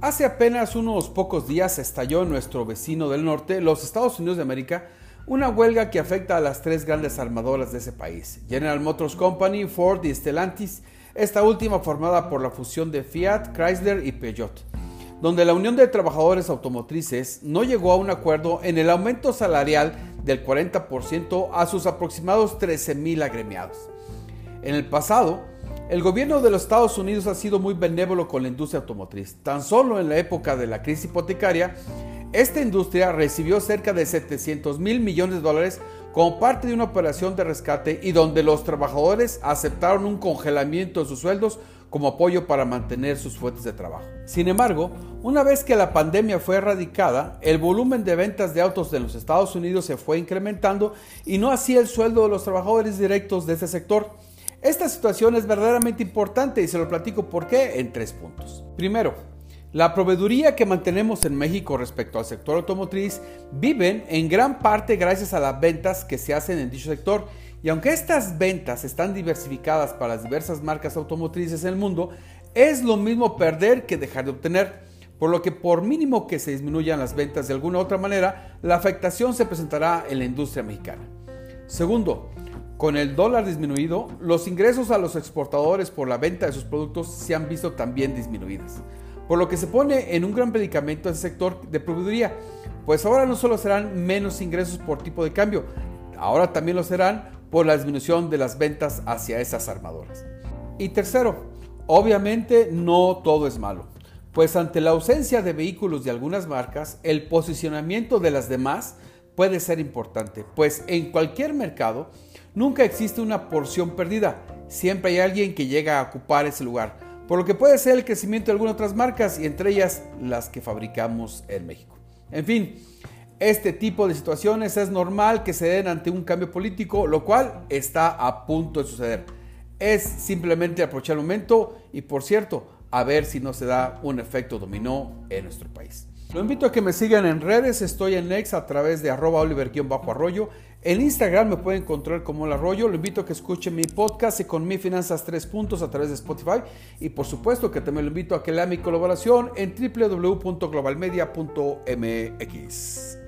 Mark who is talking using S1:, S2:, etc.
S1: Hace apenas unos pocos días estalló en nuestro vecino del norte, los Estados Unidos de América, una huelga que afecta a las tres grandes armadoras de ese país, General Motors Company, Ford y Stellantis, esta última formada por la fusión de Fiat, Chrysler y Peugeot, donde la Unión de Trabajadores Automotrices no llegó a un acuerdo en el aumento salarial del 40% a sus aproximados 13.000 agremiados. En el pasado, el gobierno de los Estados Unidos ha sido muy benévolo con la industria automotriz. Tan solo en la época de la crisis hipotecaria, esta industria recibió cerca de 700 mil millones de dólares como parte de una operación de rescate y donde los trabajadores aceptaron un congelamiento de sus sueldos como apoyo para mantener sus fuentes de trabajo. Sin embargo, una vez que la pandemia fue erradicada, el volumen de ventas de autos de los Estados Unidos se fue incrementando y no así el sueldo de los trabajadores directos de este sector. Esta situación es verdaderamente importante y se lo platico por qué en tres puntos. Primero, la proveeduría que mantenemos en México respecto al sector automotriz viven en gran parte gracias a las ventas que se hacen en dicho sector y aunque estas ventas están diversificadas para las diversas marcas automotrices en el mundo, es lo mismo perder que dejar de obtener, por lo que por mínimo que se disminuyan las ventas de alguna u otra manera, la afectación se presentará en la industria mexicana. Segundo, con el dólar disminuido, los ingresos a los exportadores por la venta de sus productos se han visto también disminuidas, por lo que se pone en un gran predicamento el sector de proveeduría, pues ahora no solo serán menos ingresos por tipo de cambio, ahora también lo serán por la disminución de las ventas hacia esas armadoras. Y tercero, obviamente no todo es malo, pues ante la ausencia de vehículos de algunas marcas, el posicionamiento de las demás puede ser importante, pues en cualquier mercado, Nunca existe una porción perdida, siempre hay alguien que llega a ocupar ese lugar, por lo que puede ser el crecimiento de algunas otras marcas y entre ellas las que fabricamos en México. En fin, este tipo de situaciones es normal que se den ante un cambio político, lo cual está a punto de suceder. Es simplemente aprovechar el momento y por cierto, a ver si no se da un efecto dominó en nuestro país. Lo invito a que me sigan en redes, estoy en Nex a través de arroba oliver-arroyo. En Instagram me pueden encontrar como el arroyo. Lo invito a que escuchen mi podcast y con mi finanzas 3 puntos a través de Spotify. Y por supuesto que también lo invito a que lea mi colaboración en www.globalmedia.mx.